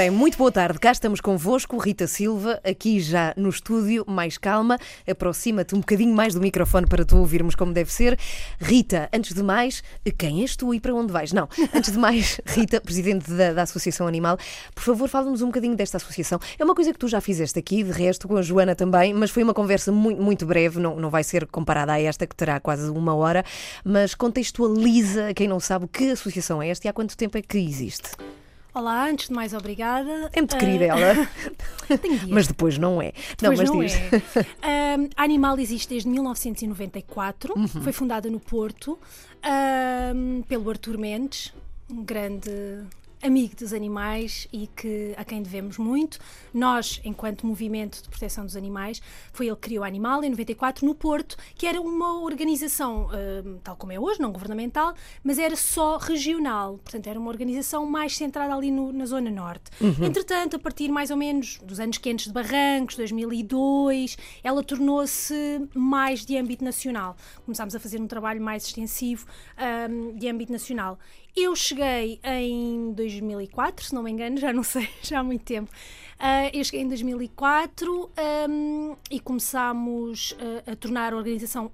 bem, muito boa tarde. Cá estamos convosco, Rita Silva, aqui já no estúdio, mais calma. Aproxima-te um bocadinho mais do microfone para tu ouvirmos como deve ser. Rita, antes de mais, quem és tu e para onde vais? Não, antes de mais, Rita, presidente da, da Associação Animal, por favor, fala-nos um bocadinho desta associação. É uma coisa que tu já fizeste aqui, de resto, com a Joana também, mas foi uma conversa muito, muito breve, não, não vai ser comparada a esta, que terá quase uma hora, mas contextualiza, quem não sabe, que associação é esta e há quanto tempo é que existe. Olá, antes de mais, obrigada. É muito querida ela. mas depois não é. Depois não, mas não diz. É. Um, a Animal existe desde 1994, uhum. foi fundada no Porto um, pelo Artur Mendes, um grande amigo dos animais e que, a quem devemos muito. Nós, enquanto movimento de proteção dos animais, foi ele que criou a Animal em 94 no Porto, que era uma organização, uh, tal como é hoje, não governamental, mas era só regional. Portanto, era uma organização mais centrada ali no, na Zona Norte. Uhum. Entretanto, a partir mais ou menos dos anos quentes de Barrancos, 2002, ela tornou-se mais de âmbito nacional. Começámos a fazer um trabalho mais extensivo um, de âmbito nacional. Eu cheguei em 2004, se não me engano, já não sei, já há muito tempo. Uh, eu cheguei em 2004 um, e começámos uh, a tornar a organização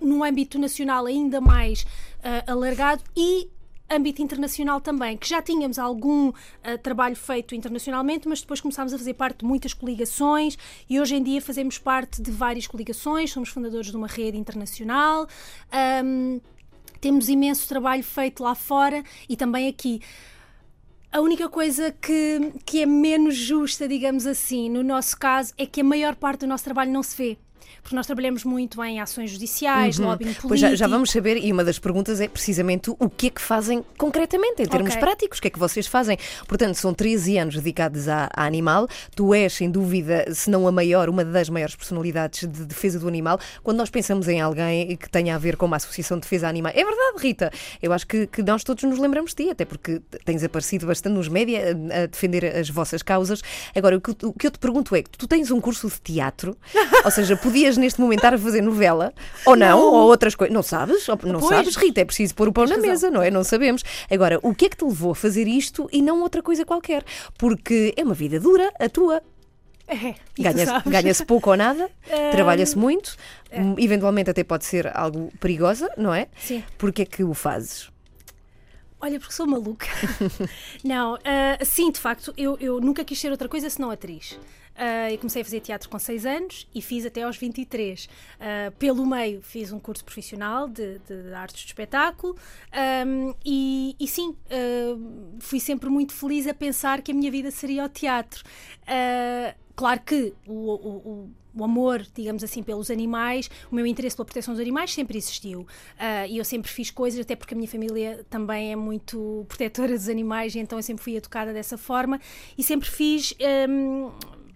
num âmbito nacional ainda mais uh, alargado e âmbito internacional também, que já tínhamos algum uh, trabalho feito internacionalmente, mas depois começámos a fazer parte de muitas coligações e hoje em dia fazemos parte de várias coligações, somos fundadores de uma rede internacional. Um, temos imenso trabalho feito lá fora e também aqui. A única coisa que, que é menos justa, digamos assim, no nosso caso, é que a maior parte do nosso trabalho não se vê porque nós trabalhamos muito em ações judiciais, uhum. lobbying político. Pois já, já, vamos saber, e uma das perguntas é precisamente o que é que fazem concretamente, em termos okay. práticos, o que é que vocês fazem. Portanto, são 13 anos dedicados à, à, animal, tu és, sem dúvida, se não a maior, uma das maiores personalidades de defesa do animal. Quando nós pensamos em alguém que tenha a ver com uma associação de defesa animal, é verdade, Rita, eu acho que, que nós todos nos lembramos de ti, até porque tens aparecido bastante nos média a, defender as vossas causas. Agora, o que, o que eu te pergunto é, tu tens um curso de teatro, ou seja, podias podias neste momento estar a fazer novela, ou não, não. ou outras coisas. Não sabes? Não pois. sabes, Rita, é preciso pôr o pão na mesa, não é? Não sabemos. Agora, o que é que te levou a fazer isto e não outra coisa qualquer? Porque é uma vida dura, a tua. É, Ganha-se ganha pouco ou nada, um, trabalha-se muito, é. eventualmente até pode ser algo perigosa, não é? Sim. Porquê é que o fazes? Olha, porque sou maluca. não, uh, sim, de facto, eu, eu nunca quis ser outra coisa senão atriz. Uh, comecei a fazer teatro com 6 anos e fiz até aos 23. Uh, ah, pelo meio, fiz um curso profissional de, de artes de espetáculo um, e, e, sim, uh, fui sempre muito feliz a pensar que a minha vida seria o teatro. claro que o, o, o amor, digamos assim, pelos animais, o meu interesse pela proteção dos animais sempre existiu. Uh, e eu sempre fiz coisas, até porque a minha família também é muito protetora dos animais, então eu sempre fui educada dessa forma e sempre fiz. Um,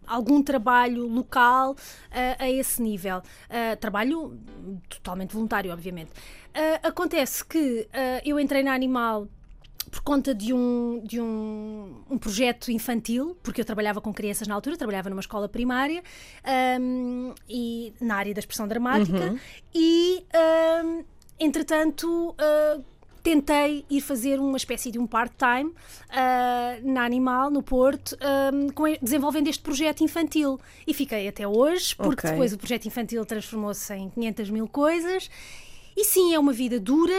algum trabalho local uh, a esse nível. Uh, trabalho totalmente voluntário, obviamente. Uh, acontece que eu entrei na Animal por conta de um, de um, um projeto infantil, porque eu trabalhava com crianças na altura, trabalhava numa escola primária um, e na área da expressão dramática uhum. e um, entretanto uh, tentei ir fazer uma espécie de um part-time uh, na Animal, no Porto, um, com, desenvolvendo este projeto infantil. E fiquei até hoje, porque okay. depois o projeto infantil transformou-se em 500 mil coisas e sim, é uma vida dura,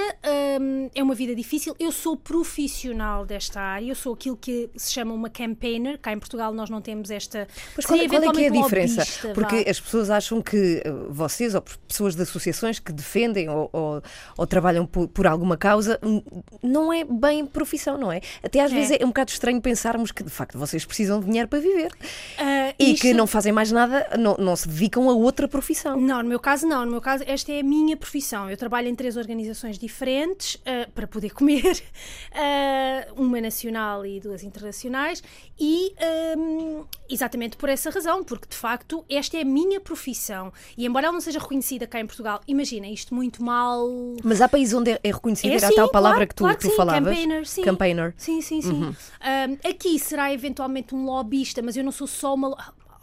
hum, é uma vida difícil. Eu sou profissional desta área, eu sou aquilo que se chama uma campaigner. Cá em Portugal nós não temos esta. Mas qual, qual é que é a diferença? Lobista, Porque vá. as pessoas acham que eh, vocês, ou pessoas de associações que defendem ou, ou, ou trabalham por, por, alguma causa, não é bem profissão, não é? Até às é. vezes é um bocado estranho pensarmos que de facto vocês precisam de dinheiro para viver uh, e isto... que não fazem mais nada, não, não se dedicam a outra profissão. Não, no meu caso, não. No meu caso, esta é a minha profissão. Eu trabalho em três organizações diferentes uh, para poder comer, uh, uma nacional e duas internacionais, e um, exatamente por essa razão, porque de facto esta é a minha profissão. E embora ela não seja reconhecida cá em Portugal, imagina isto muito mal. Mas há países onde é reconhecida, é, era sim, a tal palavra claro, que tu, claro que tu sim, falavas? Campaigner, sim. Campaigner. Sim, sim, sim. Uhum. Um, aqui será eventualmente um lobbyista, mas eu não sou só uma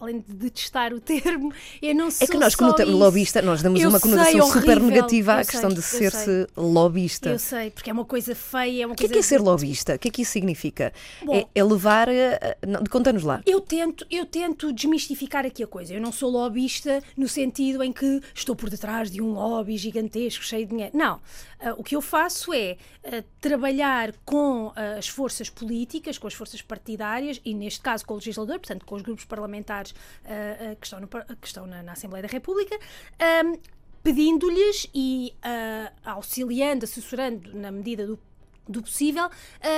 além de detestar o termo, eu não sou É que nós, como lobista, nós damos eu uma conotação super negativa à eu questão sei, de ser-se lobista. Eu sei, porque é uma coisa feia, é uma O que é que é ser lobista? O que é que isso significa? Bom, é, é levar. Conta-nos lá. Eu tento, eu tento desmistificar aqui a coisa. Eu não sou lobista no sentido em que estou por detrás de um lobby gigantesco, cheio de dinheiro. Não. Uh, o que eu faço é uh, trabalhar com uh, as forças políticas, com as forças partidárias e, neste caso, com o legislador, portanto, com os grupos parlamentares que estão, no, que estão na, na, Assembleia da República. Um, pedindo-lhes e auxiliando, assessorando na medida do do possível,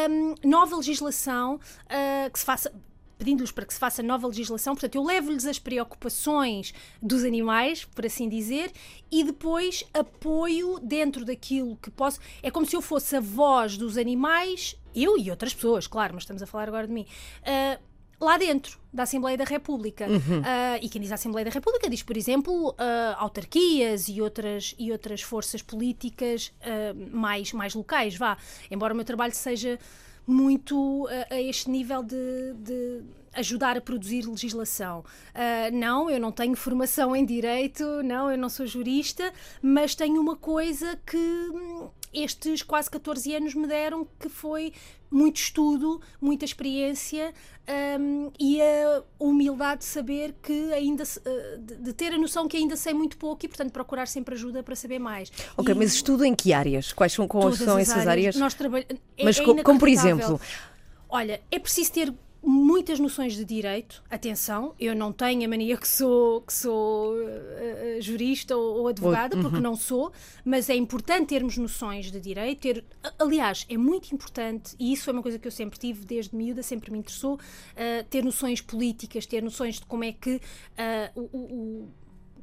um, nova legislação uh, que se faça pedindo-lhes para que se faça nova legislação. Portanto, eu levo-lhes as preocupações dos animais, por assim dizer, e depois apoio dentro daquilo que posso. É como se eu fosse a voz dos animais, eu e outras pessoas, claro, mas estamos a falar agora de mim. Uh, lá dentro da Assembleia da República. Uhum. Uh, e quem diz Assembleia da República diz, por exemplo, uh, autarquias e outras, e outras forças políticas uh, mais, mais locais, vá. Embora o meu trabalho seja muito a este nível de, de ajudar a produzir legislação. Uh, não, eu não tenho formação em direito, não, eu não sou jurista, mas tenho uma coisa que hum, estes quase 14 anos me deram, que foi muito estudo, muita experiência um, e a humildade de saber que ainda uh, de, ter a noção que ainda sei muito pouco e portanto procurar sempre ajuda para saber mais. Ok, e, mas estudo em que áreas? Quais são, quais são essas áreas? áreas? Nós trabalhamos. É, mas é como por exemplo? Olha, é preciso ter muitas noções de direito. Atenção, eu não tenho a mania que sou, que sou uh, jurista ou, ou advogada, porque uhum. não sou, mas é importante termos noções de direito. Ter, aliás, é muito importante, e isso é uma coisa que eu sempre tive desde miúda, sempre me interessou, uh, ter noções políticas, ter noções de como é que uh, o, o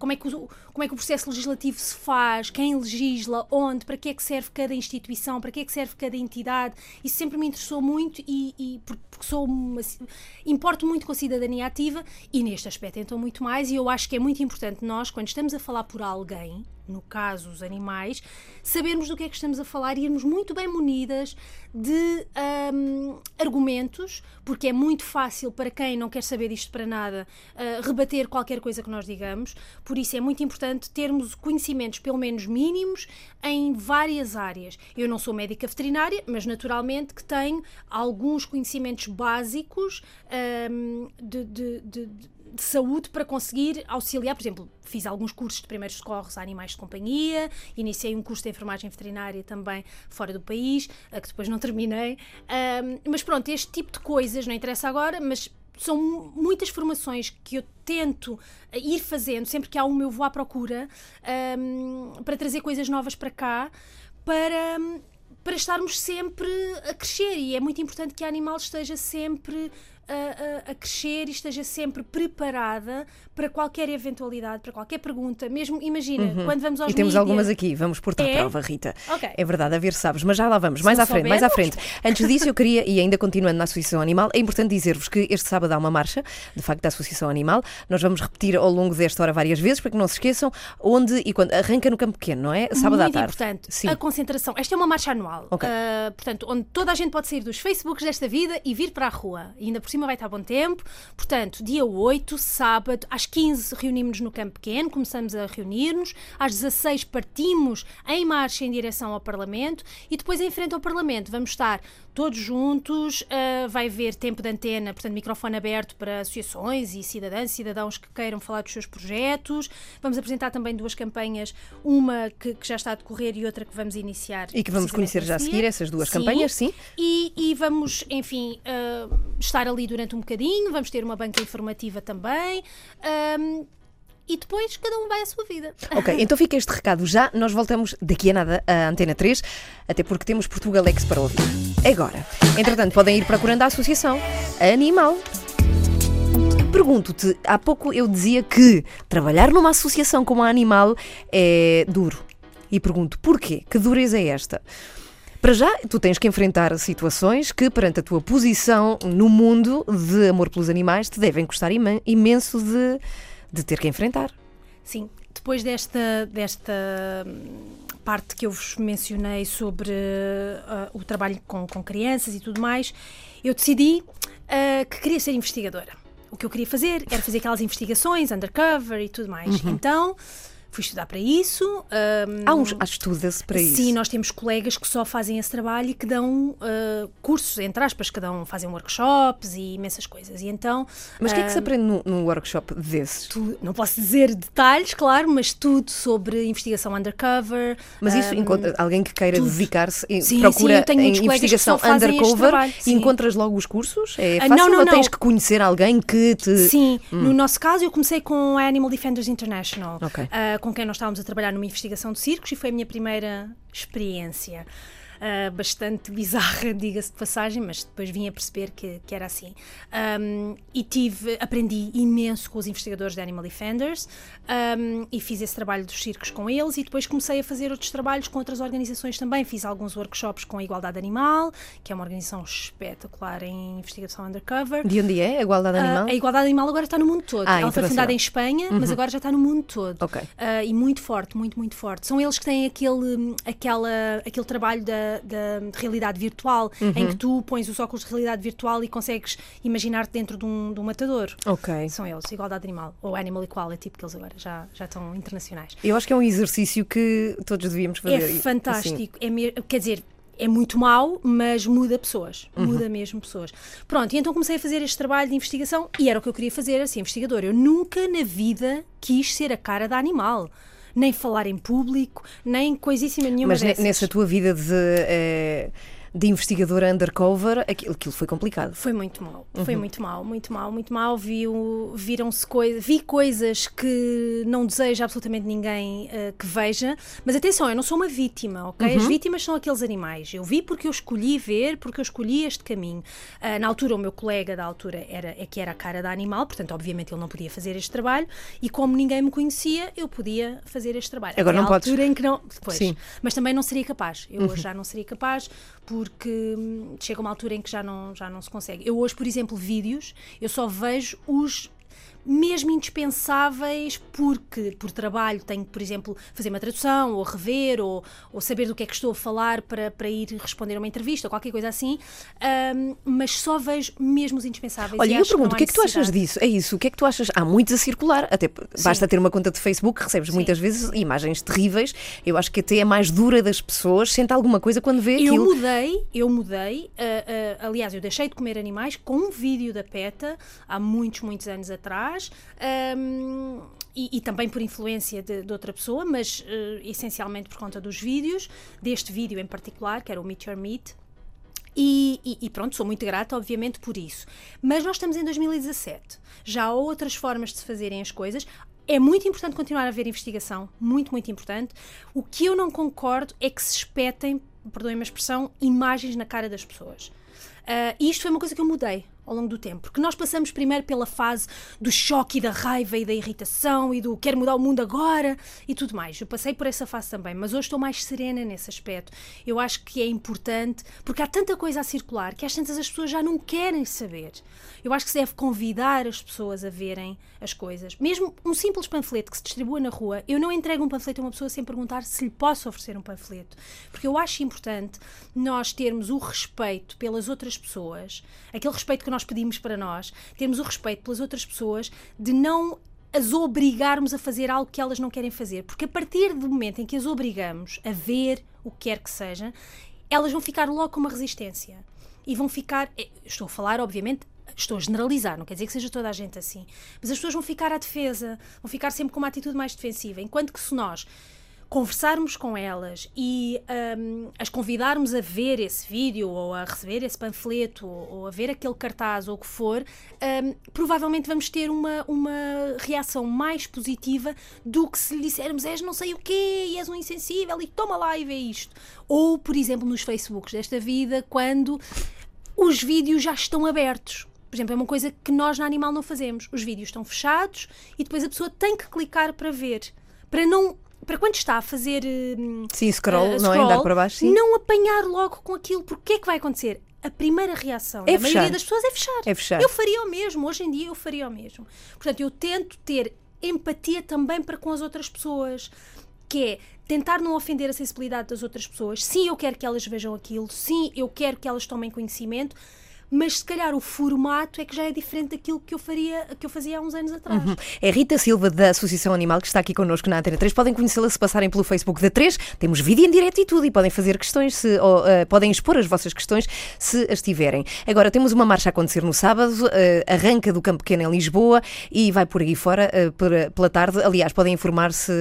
como é, que o, como é que o processo legislativo se faz, quem legisla, onde, para que é que serve cada instituição, para que é que serve cada entidade. Isso sempre me interessou muito e, e porque sou uma, importo muito com a cidadania ativa e neste aspecto então muito mais e eu acho que é muito importante nós, quando estamos a falar por alguém, no caso os animais, sabermos do que é que estamos a falar e irmos muito bem munidas de um, argumentos, porque é muito fácil para quem não quer saber disto para nada uh, rebater qualquer coisa que nós digamos, por isso é muito importante termos conhecimentos, pelo menos mínimos, em várias áreas. Eu não sou médica veterinária, mas naturalmente que tenho alguns conhecimentos básicos um, de, de, de, de saúde para conseguir auxiliar, por exemplo, fiz alguns cursos de primeiros socorros a animais de companhia, iniciei um curso de enfermagem veterinária também fora do país, que depois não terminei. Um, mas pronto, este tipo de coisas, não interessa agora, mas são muitas formações que eu tento ir fazendo sempre que há uma eu vou à procura um, para trazer coisas novas para cá para para estarmos sempre a crescer e é muito importante que a animal esteja sempre a, a, crescer e esteja sempre preparada para qualquer eventualidade, para qualquer pergunta. Mesmo, imagina, uhum. quando vamos aos E temos mídia, algumas aqui, vamos pôr-te à é? prova, Rita. Okay. É verdade, a ver sabes, mas já lá vamos, mais à frente, mais à frente. Antes disso, eu queria, e ainda continuando na Associação Animal, é importante dizer-vos que este sábado há uma marcha, de facto, da Associação Animal. Nós vamos repetir ao longo desta hora várias vezes, para que não se esqueçam, onde e quando. Arranca no Campo Pequeno, não é? Sábado Muito à tarde. importante. Sim. A concentração. Esta é uma marcha anual. Okay. Uh, portanto, onde toda a gente pode sair dos Facebooks desta vida e vir para a rua. E ainda por cima vai estar bom tempo. Portanto, dia 8, sábado, às 15 reunimos-nos no Campo Pequeno, começamos a reunir-nos, às 16 partimos em marcha em direção ao Parlamento e depois em frente ao Parlamento vamos estar todos juntos, uh, vai haver tempo de antena, portanto, microfone aberto para associações e cidadãs cidadãos que queiram falar dos seus projetos. Vamos apresentar também duas campanhas, uma que, que já está a decorrer e outra que vamos iniciar. E que vamos conhecer já a seguir, essas duas sim. campanhas, sim. E, e vamos, enfim, uh, estar ali durante um bocadinho, vamos ter uma banca informativa também. Um, e depois cada um vai à sua vida. Ok, então fica este recado já. Nós voltamos daqui a nada à Antena 3, até porque temos Portugalex para ouvir. Agora. Entretanto, podem ir procurando a associação Animal. Pergunto-te, há pouco eu dizia que trabalhar numa associação como a Animal é duro. E pergunto, porquê? Que dureza é esta? Para já, tu tens que enfrentar situações que, perante a tua posição no mundo de amor pelos animais, te devem custar imenso de, de ter que enfrentar. Sim, depois desta, desta hum, parte que eu vos mencionei sobre uh, o trabalho com, com crianças e tudo mais, eu decidi uh, que queria ser investigadora. o que eu queria fazer era fazer aquelas investigações undercover e tudo mais. Uhum. Então fui estudar para isso. Um, há, uns, estuda-se para isso? Sim, nós temos colegas que só fazem esse trabalho e que dão uh, cursos, entre aspas, que dão, fazem workshops e imensas coisas. E então, mas o uh, que é que se aprende num, no workshop desses? Tu, não posso dizer detalhes, claro, mas tudo sobre investigação undercover. Mas isso, um, encontra, alguém que queira dedicar-se, procura sim, em investigação undercover trabalho, e encontras logo os cursos? É ah, fácil não, não, ou não. tens que conhecer alguém que te... Sim, hum. no nosso caso eu comecei com a Animal Defenders International. Okay. Uh, com quem nós estávamos a trabalhar numa investigação de circos e foi a minha primeira experiência uh, bastante bizarra, diga-se de passagem, mas depois vim a perceber que, que era assim. Um, e tive, aprendi imenso com os investigadores de Animal Defenders um, e fiz esse trabalho dos circos com eles e depois comecei a fazer outros trabalhos com outras organizações também. Fiz alguns workshops com a Igualdade Animal, que é uma organização espetacular em investigação undercover. De onde é a Igualdade ah, Animal? Uh, a Igualdade Animal agora está no mundo todo. Ah, Ela foi fundada em Espanha, uhum. mas agora já está no mundo todo. Okay. Uh, e muito forte, muito, muito forte. São eles que têm aquele, aquela, aquele trabalho da da, realidade virtual, uhum. em que tu pões os óculos de realidade virtual e consegues imaginar-te dentro de um, de um matador. Ok. São eles, Igualdade Animal, ou Animal Equality, porque eles agora já, já estão internacionais. Eu acho que é um exercício que todos devíamos fazer. É fantástico. Assim. É quer dizer, é muito mau, mas muda pessoas. Uhum. Muda mesmo pessoas. Pronto, e então comecei a fazer este trabalho de investigação e era o que eu queria fazer, assim, investigador. Eu nunca na vida quis ser a cara da animal nem falar em público, nem coisíssima nenhuma Mas dessas. nessa tua vida de. Eh, de investigadora undercover, aquilo, aquilo foi complicado. Foi muito mal, uhum. foi muito mal, muito mal, muito mal. Vi, viram-se coisas, vi coisas que não desejo absolutamente ninguém uh, que veja, mas atenção, eu não sou uma vítima, ok? Uhum. As vítimas são aqueles animais. Eu vi porque eu escolhi ver, porque eu escolhi este caminho. Uh, na altura, o meu colega da altura era, é que era a cara da animal, portanto, obviamente, ele não podia fazer este trabalho, e como ninguém me conhecia, eu podia fazer este trabalho. Agora Até não podes. altura em que não. Depois, Sim. Mas também não seria capaz. Eu uhum. já não seria capaz, porque hum, chega uma altura em que já não, já não se consegue. Eu hoje, por exemplo, vídeos, eu só vejo os mesmo indispensáveis porque por trabalho tenho, por exemplo, fazer uma tradução ou rever ou, ou saber do que é que estou a falar para, para ir responder a uma entrevista ou qualquer coisa assim, um, mas só vejo mesmo os indispensáveis. Olha, eu pergunto, o que é que tu achas disso? É isso, o que é que tu achas? Há muitos a circular, até Sim. basta ter uma conta de Facebook, recebes Sim. muitas vezes imagens terríveis. Eu acho que até é mais dura das pessoas, sente alguma coisa quando vê eu aquilo. Eu mudei, eu mudei, uh, uh, aliás, eu deixei de comer animais com um vídeo da PETA há muitos, muitos anos atrás um, e, e, também por influência de, de outra pessoa, mas uh, essencialmente por conta dos vídeos, deste vídeo em particular, que era o Meet Your Meat. E, e, e, pronto, sou muito grata, obviamente, por isso. Mas nós estamos em 2017. Já há outras formas de se fazerem as coisas. É muito importante continuar a haver investigação, muito, muito importante. O que eu não concordo é que se espetem, perdoem-me a expressão, imagens na cara das pessoas. Uh, e isto foi uma coisa que eu mudei ao longo do tempo. Porque nós passamos primeiro pela fase do choque e da raiva e da irritação e do quero mudar o mundo agora e tudo mais. Eu passei por essa fase também, mas hoje estou mais serena nesse aspecto. Eu acho que é importante, porque há tanta coisa a circular que às tantas as pessoas já não querem saber. Eu acho que se deve convidar as pessoas a verem as coisas. Mesmo um simples panfleto que se distribua na rua, eu não entrego um panfleto a uma pessoa sem perguntar se lhe posso oferecer um panfleto. Porque eu acho importante nós termos o respeito pelas outras pessoas, aquele respeito que nós pedimos para nós, termos o respeito pelas outras pessoas, de não as obrigarmos a fazer algo que elas não querem fazer. Porque a partir do momento em que as obrigamos a ver o que quer que seja, elas vão ficar logo com uma resistência. E vão ficar. Eh, estou a falar, obviamente, estou a generalizar, não quer dizer que seja toda a gente assim, mas as pessoas vão ficar à defesa, vão ficar sempre com uma atitude mais defensiva, enquanto que se nós conversarmos com elas e um, as convidarmos a ver esse vídeo ou a receber esse panfleto ou, a ver aquele cartaz ou o que for, um, provavelmente vamos ter uma, uma reação mais positiva do que se lhe dissermos és não sei o quê e és um insensível e toma lá e vê isto. Ou, por exemplo, nos Facebooks desta vida, quando os vídeos já estão abertos. Por exemplo, é uma coisa que nós na Animal não fazemos. Os vídeos estão fechados e depois a pessoa tem que clicar para ver. Para não para quando está a fazer uh, sim, scroll, uh, scroll, não é? Andar para baixo, sim. não apanhar logo com aquilo, porque o que é que vai acontecer? A primeira reação é da maioria das pessoas é fechar. é fechar. Eu faria o mesmo, hoje em dia eu faria o mesmo. Portanto, eu tento ter empatia também para com as outras pessoas, que é tentar não ofender a sensibilidade das outras pessoas. Sim, eu quero que elas vejam aquilo, sim, eu quero que elas tomem conhecimento, mas se calhar o formato é que já é diferente daquilo que eu, faria, que eu fazia há uns anos atrás. Uhum. É Rita Silva, da Associação Animal, que está aqui connosco na Antena 3. Podem conhecê-la se passarem pelo Facebook da 3. Temos vídeo em direto e tudo, e podem fazer questões, se, ou, uh, podem expor as vossas questões se as tiverem. Agora, temos uma marcha a acontecer no sábado, uh, arranca do Campo Pequeno em Lisboa e vai por aí fora uh, por, pela tarde. Aliás, podem informar-se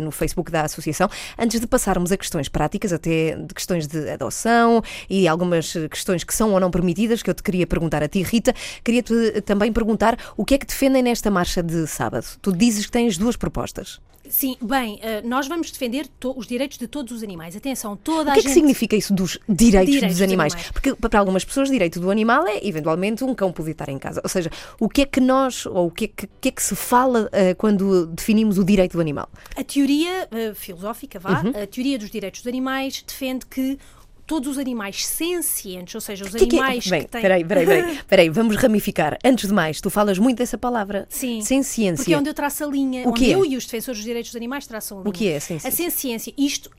no Facebook da Associação. Antes de passarmos a questões práticas, até de questões de adoção e algumas questões que são ou não permitidas, que eu te queria perguntar a ti, Rita, queria-te também perguntar o que é que defendem nesta marcha de sábado. Tu dizes que tens duas propostas. Sim, bem, eh, nós vamos defender os direitos de todos os animais. Atenção, toda a gente... O que é que significa isso dos direitos, direitos dos, animais? dos, animais? Porque para algumas pessoas, direito do animal é eventualmente um cão poder estar em casa. Ou seja, o que é que nós, ou o que é que, que, é que se fala uh, quando definimos o direito do animal? A teoria uh, filosófica, vá, uhum. a teoria dos direitos dos animais defende que todos os animais sencientes, ou seja, os que animais que, é? Bem, que têm... Peraí, peraí, peraí, peraí, vamos ramificar. Antes de mais, tu falas muito dessa palavra. Sim. Senciência. Porque é onde eu traço a linha, o onde é? eu e os defensores dos direitos dos animais traçam a linha. O que é a senciência? A senciência, isto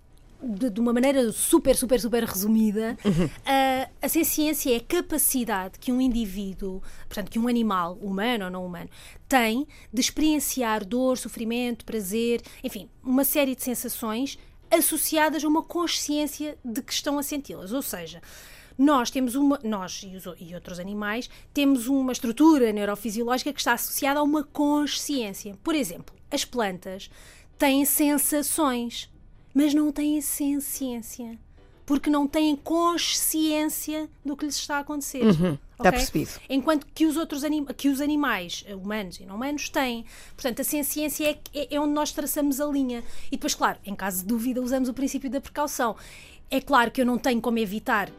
de, de, uma maneira super, super, super resumida, uhum. uh, a senciência é a capacidade que um indivíduo, portanto, que um animal, humano ou não humano, tem de experienciar dor, sofrimento, prazer, enfim, uma série de sensações associadas a uma consciência de que estão a senti-las. Ou seja, nós temos uma, nós e, os, e, outros animais, temos uma estrutura neurofisiológica que está associada a uma consciência. Por exemplo, as plantas têm sensações, mas não têm senciência porque não têm consciência do que lhes está a acontecer. Uhum, Está percebido. Enquanto que os outros que os animais, eh, humanos e não humanos, têm. Portanto, a ciência é, é, é onde nós traçamos a linha. E depois, claro, em caso de dúvida, usamos o princípio da precaução. É claro que eu não tenho como evitar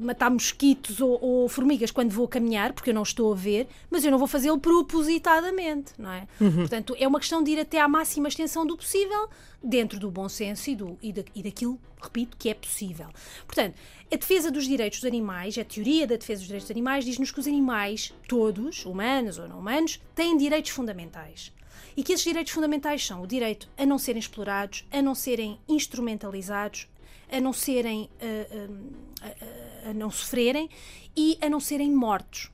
matar mosquitos ou, ou, formigas quando vou caminhar, porque eu não estou a ver, mas eu não vou fazê-lo propositadamente, não é? Uhum. Portanto, é uma questão de ir até à máxima extensão do possível, dentro do bom senso e, do, e, da, e daquilo, repito, que é possível. Portanto, a defesa dos direitos dos animais, a teoria da defesa dos direitos dos animais, diz-nos que os animais, todos, humanos ou não humanos, têm direitos fundamentais. E que esses direitos fundamentais são o direito a não serem explorados, a não serem instrumentalizados, a não serem. a, a, a não sofrerem e a não serem mortos.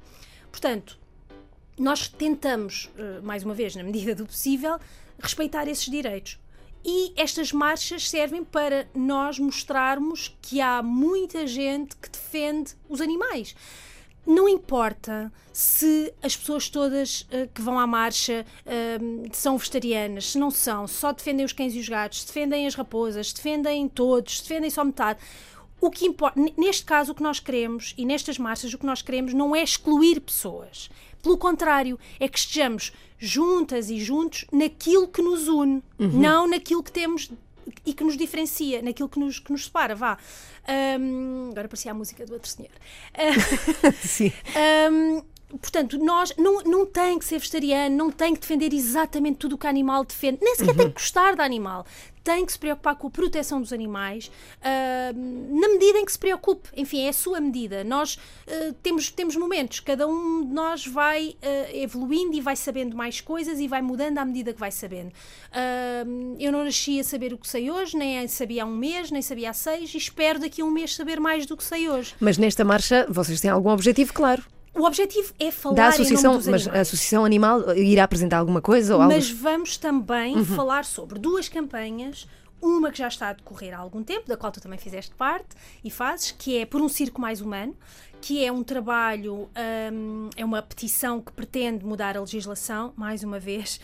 Portanto, nós tentamos, eh, mais uma vez, na medida do possível, respeitar esses direitos. E estas marchas servem para nós mostrarmos que há muita gente que defende os animais. Não importa se as pessoas todas uh, que vão à marcha uh, são vegetarianas, se não são, só defendem os cães e os gatos, defendem as raposas, defendem todos, defendem só metade. O que importa, neste caso, o que nós queremos, e nestas marchas, o que nós queremos não é excluir pessoas. Pelo contrário, é que estejamos juntas e juntos naquilo que nos une, uhum. não naquilo que temos e que nos diferencia, naquilo que nos, que nos separa, vá. Um, agora parecia a música do outro senhor. Sim. Um, portanto, nós não, não tem que ser vegetariano, não tem que defender exatamente tudo o que o animal defende, nem sequer uhum. tem que gostar do animal. Tem que se preocupar com a proteção dos animais uh, na medida em que se preocupe. Enfim, é a sua medida. Nós uh, temos, temos momentos, cada um de nós vai uh, evoluindo e vai sabendo mais coisas e vai mudando à medida que vai sabendo. eu não nasci a saber o que sei hoje, nem sabia há um mês, nem sabia há seis, e espero daqui a um mês saber mais do que sei hoje. Mas nesta marcha vocês têm algum objetivo claro? O objetivo é falar da associação, mas a associação animal irá apresentar alguma coisa ou Mas vamos também uhum. falar sobre duas campanhas uma que já está a decorrer há algum tempo, da qual tu também fizeste parte e fazes, que é Por um Circo Mais Humano, que é um trabalho, um, é uma petição que pretende mudar a legislação, mais uma vez,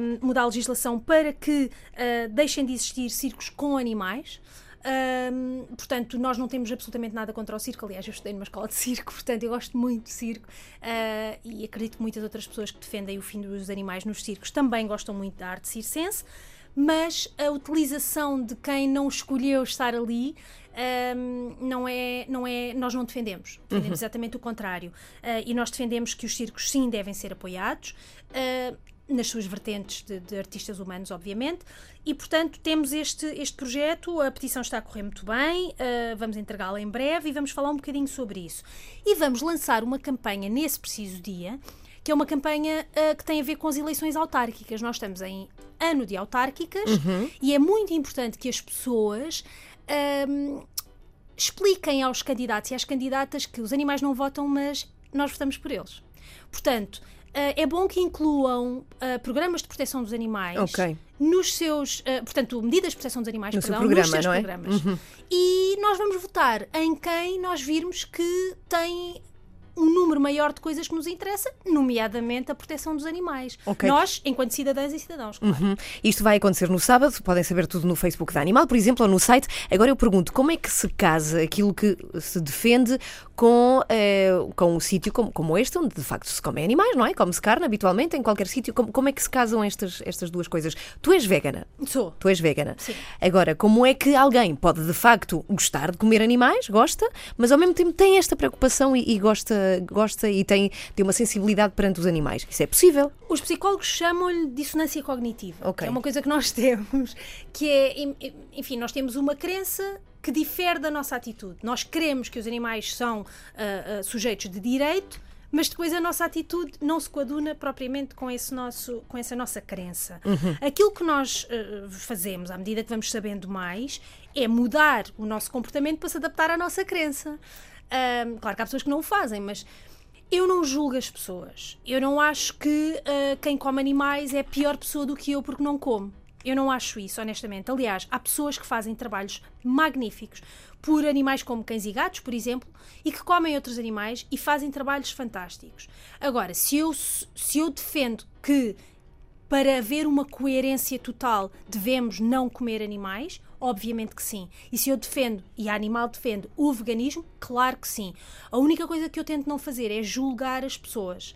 um, mudar a legislação para que uh, deixem de existir circos com animais. Um, portanto, nós não temos absolutamente nada contra o circo. Aliás, eu estudei numa escola de circo, portanto, eu gosto muito de circo uh, e acredito que muitas outras pessoas que defendem o fim dos animais nos circos também gostam muito da arte circense. Mas a utilização de quem não escolheu estar ali um, não é, não é, nós não defendemos. Defendemos uhum. exatamente o contrário. Uh, e nós defendemos que os circos sim devem ser apoiados. Uh, nas suas vertentes de, de, artistas humanos, obviamente, e portanto temos este, este projeto, a petição está a correr muito bem, uh, vamos entregá-la em breve e vamos falar um bocadinho sobre isso. E vamos lançar uma campanha nesse preciso dia, que é uma campanha uh, que tem a ver com as eleições autárquicas. Nós estamos em ano de autárquicas uhum. e é muito importante que as pessoas. Uh, expliquem aos candidatos e às candidatas que os animais não votam, mas nós votamos por eles. Portanto, é bom que incluam uh, programas de proteção dos animais okay. nos seus, uh, portanto, medidas de proteção dos animais, no perdão, programa, nos seus não é? programas. Uhum. E nós vamos votar em quem nós virmos que tem um número maior de coisas que nos interessa, nomeadamente a proteção dos animais. Okay. Nós, enquanto cidadãs e cidadãos. Claro. Uhum. Isto vai acontecer no sábado, podem saber tudo no Facebook da Animal, por exemplo, ou no site. Agora eu pergunto, como é que se casa aquilo que se defende com, eh, com um sítio como, como este, onde de facto se come animais, não é? Come-se carne habitualmente em qualquer sítio. Como, como é que se casam estas, estas duas coisas? Tu és vegana. Sou. Tu és vegana. Sim. Agora, como é que alguém pode de facto gostar de comer animais, gosta, mas ao mesmo tempo tem esta preocupação e, e gosta, gosta e tem, tem uma sensibilidade perante os animais? Isso é possível? Os psicólogos chamam-lhe dissonância cognitiva. Okay. é uma coisa que nós temos, que é, enfim, nós temos uma crença que difere da nossa atitude. Nós queremos que os animais são uh, uh, sujeitos de direito, mas depois a nossa atitude não se coaduna propriamente com, esse nosso, com essa nossa crença. Uhum. Aquilo que nós uh, fazemos, à medida que vamos sabendo mais, é mudar o nosso comportamento para se adaptar à nossa crença. Claro que há pessoas que não o fazem, mas eu não julgo as pessoas. Eu não acho que uh, quem come animais é pior pessoa do que eu porque não come. Eu não acho isso, honestamente. Aliás, há pessoas que fazem trabalhos magníficos por animais como cães e gatos, por exemplo, e que comem outros animais e fazem trabalhos fantásticos. Agora, se eu, se eu defendo que para haver uma coerência total devemos não comer animais, obviamente que sim. E se eu defendo, e a Animal defende, o veganismo, claro que sim. A única coisa que eu tento não fazer é julgar as pessoas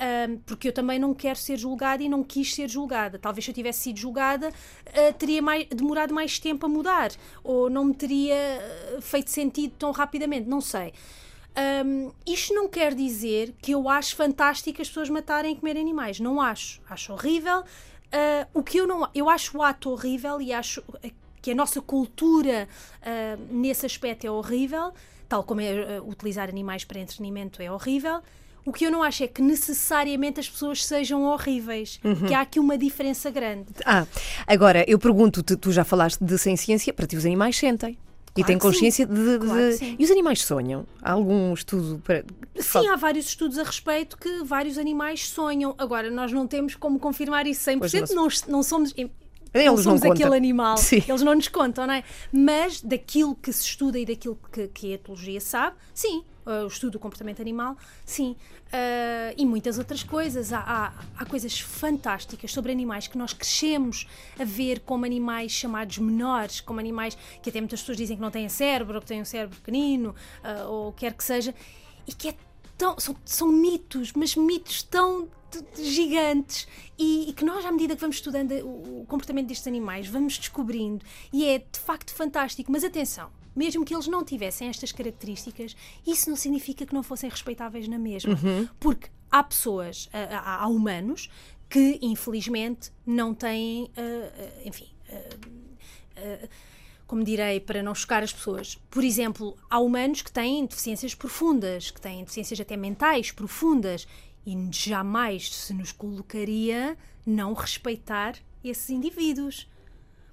um, porque eu também não quero ser julgada e não quis ser julgada. Talvez se eu tivesse sido julgada, uh, teria mais, demorado mais tempo a mudar, ou não me teria ah, feito sentido tão rapidamente, não sei. Um, isto não quer dizer que eu acho fantástico as pessoas matarem e comerem animais. Não acho. Acho horrível. Uh, o que eu não eu acho o ato horrível e acho que a nossa cultura uh, nesse aspecto é horrível, tal como é, uh, utilizar animais para entretenimento é horrível. O que eu não acho é que necessariamente as pessoas sejam horríveis, uhum. que há aqui uma diferença grande. Ah, agora eu pergunto-te, tu já falaste de sem ciência, para ti os animais sentem. Claro e têm consciência de. de... Claro e os animais sonham? Há algum estudo para. Sim, há vários estudos a respeito que vários animais sonham. Agora, nós não temos como confirmar isso 100%, não, não somos. Eles não somos não aquele animal, sim. eles não nos contam, não é? Mas daquilo que se estuda e daquilo que, que a etologia sabe, sim, uh, o estudo do comportamento animal, sim. Uh, e muitas outras coisas. Há, há, há, coisas fantásticas sobre animais que nós crescemos a ver como animais chamados menores, como animais que até muitas pessoas dizem que não têm cérebro, ou que têm um cérebro pequenino, uh, ou quer que seja, e que é tão, são, são mitos, mas mitos tão gigantes e, e, que nós, à medida que vamos estudando o, o comportamento destes animais, vamos descobrindo e é de facto fantástico. Mas atenção, mesmo que eles não tivessem estas características, isso não significa que não fossem respeitáveis na mesma. Uhum. Porque há pessoas, há, há, humanos que infelizmente não têm, uh, enfim. Uh, como direi, para não chocar as pessoas. Por exemplo, há humanos que têm deficiências profundas, que têm deficiências até mentais profundas, e jamais se nos colocaria não respeitar esses indivíduos.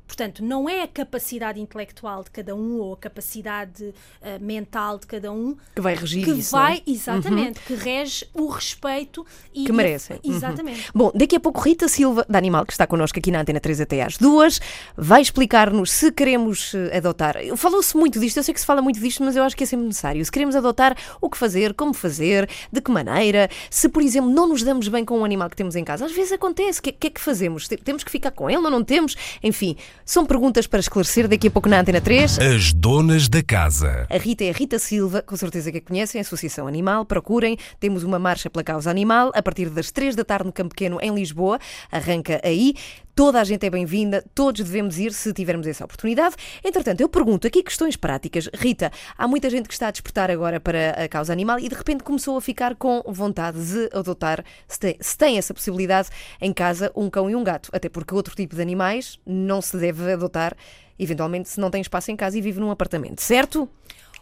Portanto, não é a capacidade intelectual de cada um ou a capacidade uh, mental de cada um que vai regir que isso. vai, é? exatamente, uhum. que rege o respeito e que merecem. Uhum. Exatamente. Uhum. Bom, daqui a pouco Rita Silva, da Animal, que está connosco aqui na Antena 3 até às duas, vai explicar-nos se queremos eh, adotar. Falou-se muito disto, eu sei que se fala muito disto, mas eu acho que é sempre necessário. Se queremos adotar, o que fazer, como fazer, de que maneira, se, por exemplo, não nos damos bem com o animal que temos em casa. Às vezes acontece, o que, que é que fazemos? Temos que ficar com ele ou não temos? Enfim, são perguntas para esclarecer daqui a pouco na Antena 3. As donas da casa. A Rita é a Rita Silva, com certeza que a conhecem, a Associação Animal. Procurem, temos uma marcha pela causa animal a partir das 3 da tarde no Campo Pequeno, em Lisboa. Arranca aí. Toda a gente é bem-vinda, todos devemos ir se tivermos essa oportunidade. Entretanto, eu pergunto aqui questões práticas. Rita, há muita gente que está a despertar agora para a causa animal e de repente começou a ficar com vontade de adotar, se tem, se tem essa possibilidade, em casa, um cão e um gato. Até porque outro tipo de animais não se deve adotar, eventualmente, se não tem espaço em casa e vive num apartamento, certo?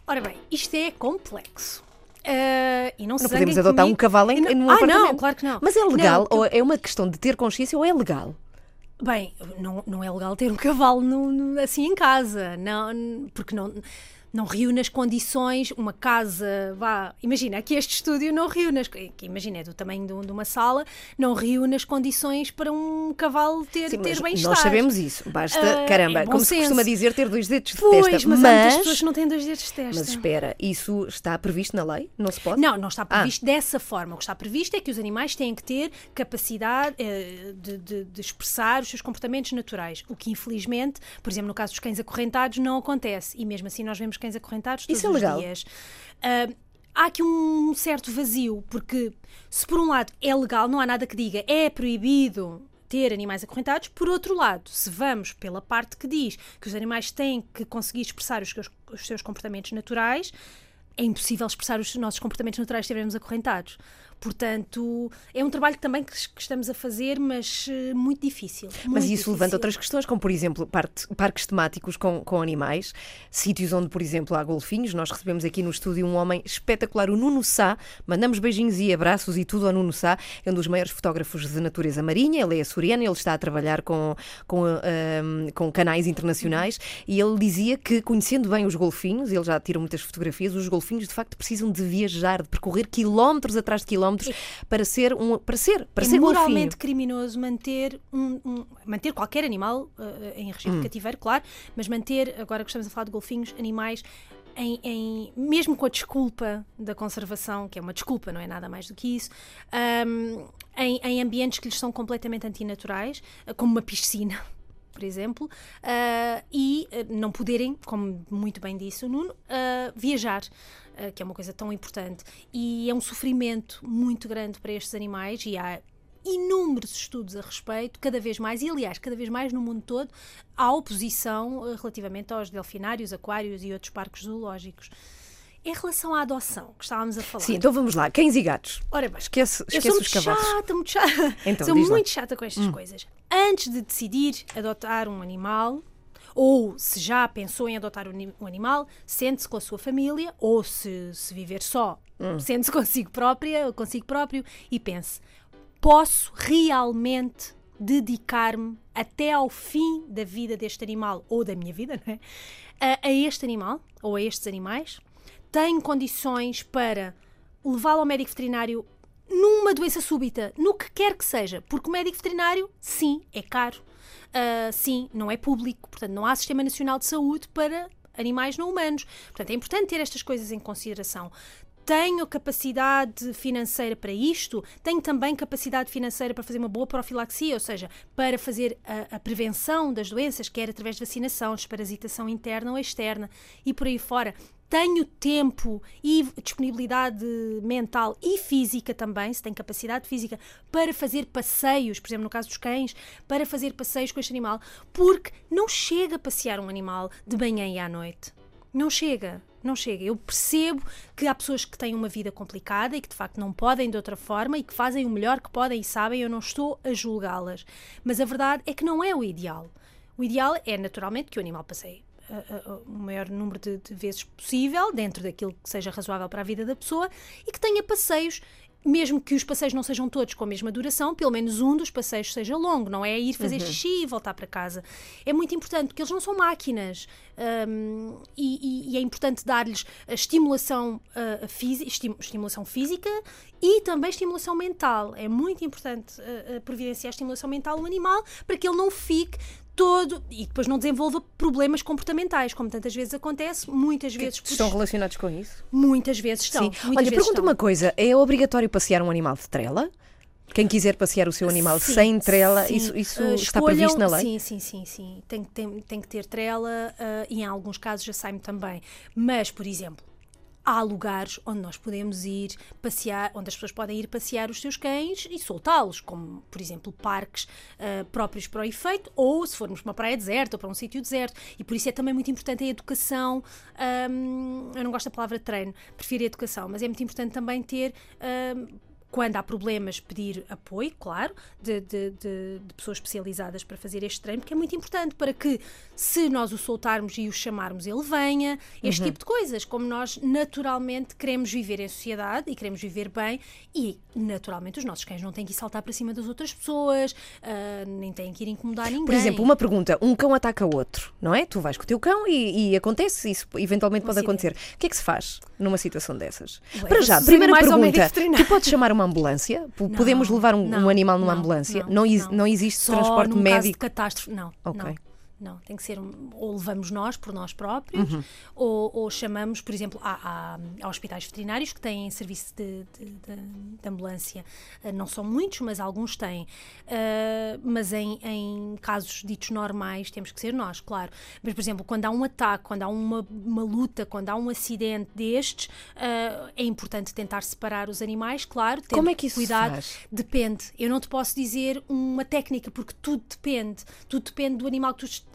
Ora bem, isto é complexo. Uh, e não, não podemos adotar comigo. um cavalo em, não, num ah, apartamento. Não, claro que não. Mas é legal? Não, ou é uma questão de ter consciência ou é legal? Bem, não, não é legal ter um cavalo no, no, assim em casa, não, porque não não reúne as condições, uma casa, vá, imagina, aqui este estúdio não reúne, as, que imagina, é do tamanho de, de, uma sala, não reúne as condições para um cavalo ter, Sim, ter bem-estar. Nós sabemos isso, basta, uh, caramba, é como senso. se costuma dizer, ter dois dedos de pois, testa. Mas, mas há pessoas que não têm dois dedos de testa. Mas espera, isso está previsto na lei? Não se pode? Não, não está previsto ah. dessa forma. O que está previsto é que os animais têm que ter capacidade uh, de, de, de expressar os seus comportamentos naturais, o que infelizmente, por exemplo, no caso dos cães acorrentados, não acontece. E mesmo assim nós vemos cães acorrentados todos Isso é legal. os dias. Uh, há aqui um certo vazio, porque se por um lado é legal, não há nada que diga é proibido ter animais acorrentados, por outro lado, se vamos pela parte que diz que os animais têm que conseguir expressar os seus, os seus comportamentos naturais, é impossível expressar os nossos comportamentos naturais se estivermos acorrentados. Portanto, é um trabalho também que, que estamos a fazer, mas uh, muito difícil. Muito mas isso difícil. levanta outras questões, como por exemplo parte, parques temáticos com, com animais, sítios onde, por exemplo, há golfinhos. Nós recebemos aqui no estúdio um homem espetacular, o Nuno Sá. Mandamos beijinhos e abraços e tudo ao Nuno Sá. É um dos maiores fotógrafos de natureza marinha. Ele é açoriano, ele está a trabalhar com, com, um, ehm, com canais internacionais e ele dizia que, conhecendo bem os golfinhos, ele já tira muitas fotografias, os golfinhos de facto precisam de viajar, de percorrer quilómetros atrás de quilómetros quilómetros para ser um para ser para é ser moralmente golfinho. criminoso manter um, um, manter qualquer animal uh, em regime hum. de cativeiro, claro, mas manter agora que estamos a falar de golfinhos, animais em, em, mesmo com a desculpa da conservação, que é uma desculpa, não é nada mais do que isso, um, em, em, ambientes que lhes são completamente antinaturais, como uma piscina, por exemplo, uh, e não poderem, como muito bem disse o Nuno, uh, viajar. Que é uma coisa tão importante. E é um sofrimento muito grande para estes animais, e há inúmeros estudos a respeito, cada vez mais, e aliás, cada vez mais no mundo todo, há oposição relativamente aos delfinários, aquários e outros parques zoológicos. Em relação à adoção, que estávamos a falar. Sim, então vamos lá. Cães e gatos. Ora bem, esquece, esquece eu sou os muito cavalos. chata, muito chata. Então, sou muito lá. chata com estas hum. coisas. Antes de decidir adotar um animal, ou se já pensou em adotar um animal, sente-se com a sua família, ou se, se viver só, hum. sente-se consigo própria, consigo próprio, e pense: posso realmente dedicar-me até ao fim da vida deste animal, ou da minha vida, é? a, a este animal, ou a estes animais? tem condições para levá-lo ao médico veterinário numa doença súbita, no que quer que seja, porque o médico veterinário, sim, é caro, uh, sim, não é público, portanto, não há Sistema Nacional de Saúde para animais não humanos. Portanto, é importante ter estas coisas em consideração. Tenho capacidade financeira para isto, tenho também capacidade financeira para fazer uma boa profilaxia, ou seja, para fazer a, a prevenção das doenças, quer através de vacinação, desparasitação interna ou externa e por aí fora tenho tempo e disponibilidade mental e física também, se tem capacidade física para fazer passeios, por exemplo, no caso dos cães, para fazer passeios com este animal, porque não chega a passear um animal de manhã e à noite. Não chega, não chega. Eu percebo que há pessoas que têm uma vida complicada e que de facto não podem de outra forma e que fazem o melhor que podem e sabem, eu não estou a julgá-las. Mas a verdade é que não é o ideal. O ideal é naturalmente que o animal passeie o maior número de, de, vezes possível, dentro daquilo que seja razoável para a vida da pessoa, e que tenha passeios. Mesmo que os passeios não sejam todos com a mesma duração, pelo menos um dos passeios seja longo, não é ir fazer uhum. xixi e voltar para casa. É muito importante, porque eles não são máquinas um, e, e, é importante dar-lhes a estimulação, uh, física, estimulação física e também estimulação mental. É muito importante uh, providenciar a estimulação mental no animal para que ele não fique todo e depois não desenvolva problemas comportamentais, como tantas vezes acontece, muitas vezes. Que estão relacionados com isso? Muitas vezes estão. Sim. Olha, pergunta uma coisa: é obrigatório passear um animal de trela? Quem quiser passear o seu animal sim, sem trela, sim. isso, isso uh, está previsto na lei? Sim, sim, sim, sim. Tem, tem, tem que ter trela uh, e em alguns casos já sai também. Mas, por exemplo, há lugares onde nós podemos ir passear, onde as pessoas podem ir passear os seus cães e soltá-los, como, por exemplo, parques uh, próprios para o efeito, ou se formos para uma praia deserta ou para um sítio deserto. E por isso é também muito importante a educação. Um, eu não gosto da palavra treino, prefiro a educação, mas é muito importante também ter. Um, quando há problemas, pedir apoio, claro, de, de, de, de, pessoas especializadas para fazer este treino, porque é muito importante para que, se nós o soltarmos e o chamarmos, ele venha, este uhum. tipo de coisas, como nós naturalmente queremos viver em sociedade e queremos viver bem, e naturalmente os nossos cães não têm que ir saltar para cima das outras pessoas, uh, nem têm que ir incomodar ninguém. Por exemplo, uma pergunta: um cão ataca outro, não é? Tu vais com o teu cão e, e acontece, isso eventualmente um pode acidente. acontecer. O que é que se faz numa situação dessas? Ué, para já, primeira pergunta: tu podes chamar uma ambulância? Não, Podemos levar um, não, um animal numa não, ambulância? Não, não, existe transporte médico? Caso de catástrofe, não. Ok. Não, tem que ser ou levamos nós por nós próprios, uhum. ou, ou, chamamos, por exemplo, há, há, hospitais veterinários que têm serviço de, de, de, de ambulância. Uh, não são muitos, mas alguns têm. Uh, mas em, em, casos ditos normais, temos que ser nós, claro. Mas, por exemplo, quando há um ataque, quando há uma, uma luta, quando há um acidente destes, uh, é importante tentar separar os animais, claro. Como é que isso cuidado. faz? Depende. Eu não te posso dizer uma técnica, porque tudo depende. Tudo depende do animal que tu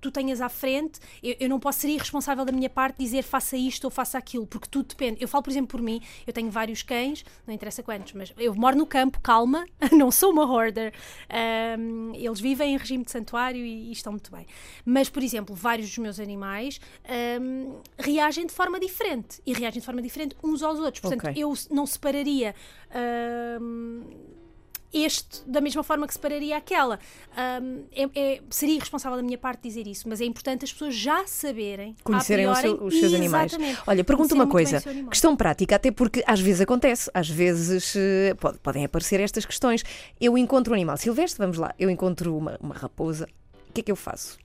tu tenhas à frente, eu, eu, não posso ser irresponsável da minha parte dizer faça isto ou faça aquilo, porque tudo depende. Eu falo, por exemplo, por mim, eu tenho vários cães, não interessa quantos, mas eu moro no campo, calma, não sou uma hoarder. Um, eles vivem em regime de santuário e, e, estão muito bem. Mas, por exemplo, vários dos meus animais um, reagem de forma diferente e reagem de forma diferente uns aos outros. Portanto, okay. eu não separaria. Um, este da mesma forma que separaria aquela. Um, é, é, seria irresponsável da minha parte dizer isso, mas é importante as pessoas já saberem, conhecerem priori, seu, os seus animais. Olha, pergunta uma coisa, questão prática, até porque às vezes acontece, às vezes uh, pode, podem aparecer estas questões. Eu encontro um animal silvestre, vamos lá, eu encontro uma, uma raposa, o que é que eu faço?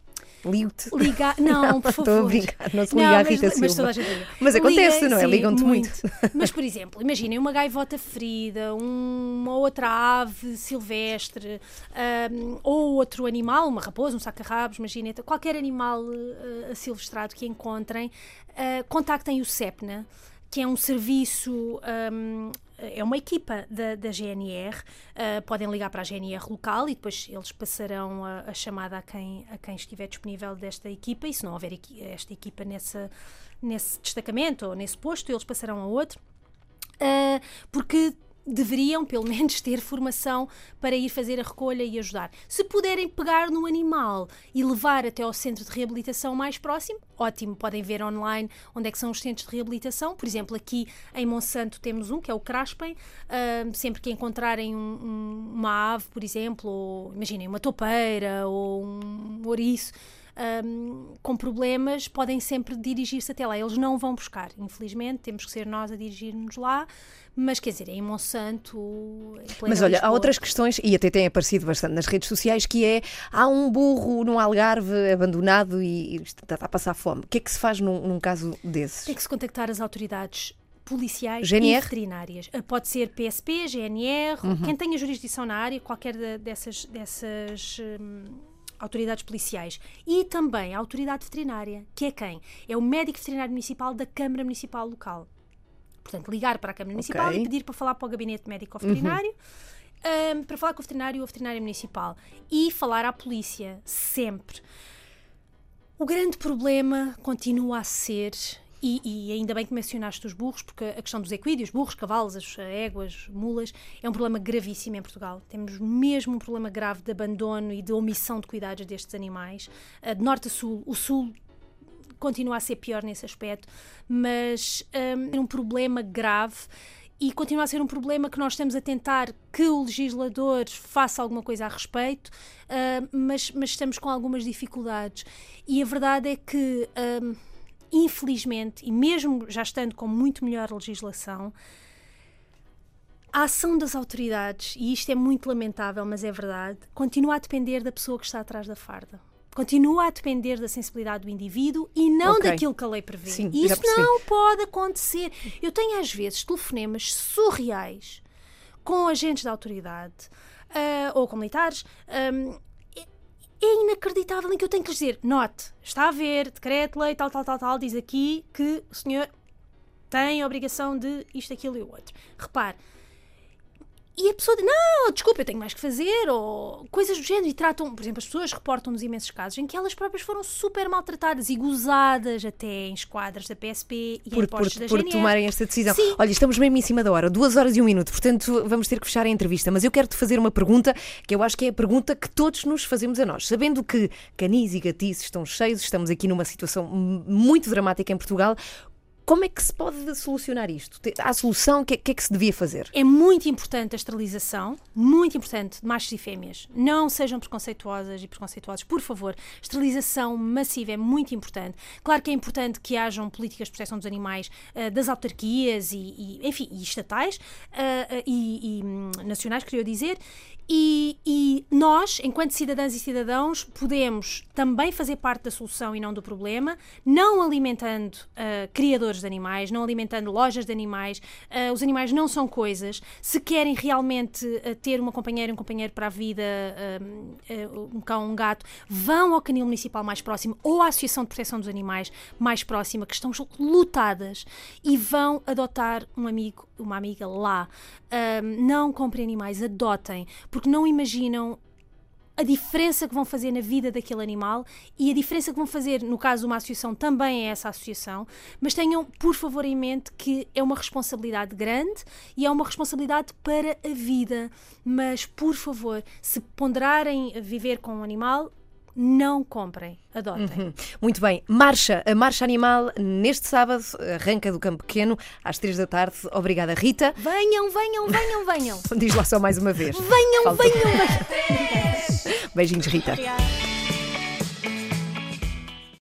Ligo-te. Ligar. Não, não, por favor. Estou a brincar, não se liga a Rita mas, mas toda a gente liga. Mas acontece, liga, não é? Ligam-te muito. muito. Mas, por exemplo, imaginem uma gaivota ferida, uma outra ave silvestre, um, ou outro animal, uma raposa, um saca-rabos, uma gineta, qualquer animal uh, asilvestrado que encontrem, uh, contactem o CEPNA, que é um serviço um, é uma equipa da, da GNR, uh, podem ligar para a GNR local e depois eles passarão a, a, chamada a quem, a quem estiver disponível desta equipa e se não houver esta equipa nessa, nesse destacamento ou nesse posto, eles passarão a outro. Uh, porque deveriam, pelo menos, ter formação para ir fazer a recolha e ajudar. Se puderem pegar no animal e levar até ao centro de reabilitação mais próximo, ótimo, podem ver online onde é que são os centros de reabilitação. Por exemplo, aqui em Monsanto temos um, que é o Craspen. Uh, sempre que encontrarem um, um, uma ave, por exemplo, ou imaginem uma topeira ou um ouriço, um, com problemas podem sempre dirigir-se até lá. Eles não vão buscar, infelizmente, temos que ser nós a dirigir-nos lá. Mas quer dizer, é em Monsanto. Em mas olha, Lisboa. há outras questões, e até tem aparecido bastante nas redes sociais, que é há um burro no Algarve abandonado e, está a passar fome. O que é que se faz num, num caso desses? Tem que se contactar as autoridades policiais GNR? e veterinárias. Ah, pode ser PSP, GNR, uhum. quem tenha jurisdição na área, qualquer dessas, dessas hum, autoridades policiais. E também a autoridade veterinária, que é quem? É o médico veterinário municipal da Câmara Municipal Local. Portanto, ligar para a Câmara Municipal okay. e pedir para falar para o gabinete médico veterinário. Uhum. Um, para falar com o veterinário ou veterinária municipal e falar à polícia sempre. O grande problema continua a ser e, e, ainda bem que mencionaste os burros, porque a questão dos equídeos, burros, cavalos, as éguas, mulas, é um problema gravíssimo em Portugal. Temos mesmo um problema grave de abandono e de omissão de cuidados destes animais. Uh, de norte a sul, o sul continua a ser pior nesse aspecto, mas um, é um problema grave e continua a ser um problema que nós estamos a tentar que o legislador faça alguma coisa a respeito, uh, mas, mas, estamos com algumas dificuldades. E a verdade é que. Um, infelizmente, e mesmo já estando com muito melhor legislação, a ação das autoridades, e isto é muito lamentável, mas é verdade, continua a depender da pessoa que está atrás da farda. Continua a depender da sensibilidade do indivíduo e não okay. daquilo que a lei prevê. Sim, Isso não pode acontecer. Eu tenho às vezes telefonemas surreais com agentes da autoridade uh, ou com militares. Um, é inacreditável em que eu tenho que lhes dizer, note, está a ver, decreto, lei, tal, tal, tal, tal, diz aqui que o senhor tem a obrigação de isto, aquilo e o outro. Repare, e a pessoa diz, não, desculpa, eu tenho mais que fazer, ou coisas do género, e tratam, por exemplo, as pessoas reportam-nos imensos casos em que elas próprias foram super maltratadas e gozadas até em esquadras da PSP e por, em postos por, da por GNR. tomarem esta decisão. Sim. Olha, estamos mesmo em cima da hora, duas horas e um minuto, portanto vamos ter que fechar a entrevista. Mas eu quero-te fazer uma pergunta que eu acho que é a pergunta que todos nos fazemos a nós. Sabendo que canis e gatices estão cheios, estamos aqui numa situação muito dramática em Portugal, como é que se pode solucionar isto? Há solução? O que, que é que se devia fazer? É muito importante a esterilização, muito importante, de machos e fêmeas. Não sejam preconceituosas e preconceituosos, por favor. Esterilização massiva é muito importante. Claro que é importante que hajam políticas de proteção dos animais ah, das autarquias e, e, enfim, e estatais ah, e, nacionais, queria dizer. E, e nós, enquanto cidadãs e cidadãos, podemos também fazer parte da solução e não do problema, não alimentando ah, criadores de animais, não alimentando lojas de animais. Ah, os animais não são coisas. Se querem realmente ah, ter uma companheira, um companheiro para a vida, um cão, um gato, vão ao canil municipal mais próximo ou à Associação de Proteção dos Animais mais próxima, que estão lutadas, e vão adotar um amigo, uma amiga lá. Ah, não comprem animais, adotem, porque não imaginam a diferença que vão fazer na vida daquele animal e a diferença que vão fazer, no caso uma associação, também é essa associação, mas tenham, por favor, em mente que é uma responsabilidade grande e é uma responsabilidade para a vida. Mas, por favor, se ponderarem viver com um animal, não comprem, adotem. Muito bem, marcha, a marcha animal neste sábado, arranca do Campo Pequeno, às três da tarde. Obrigada, Rita. Venham, venham, venham, venham. Diz lá só mais uma vez. Venham, Falta- venham, venham. Beijinhos, Rita. Obrigada.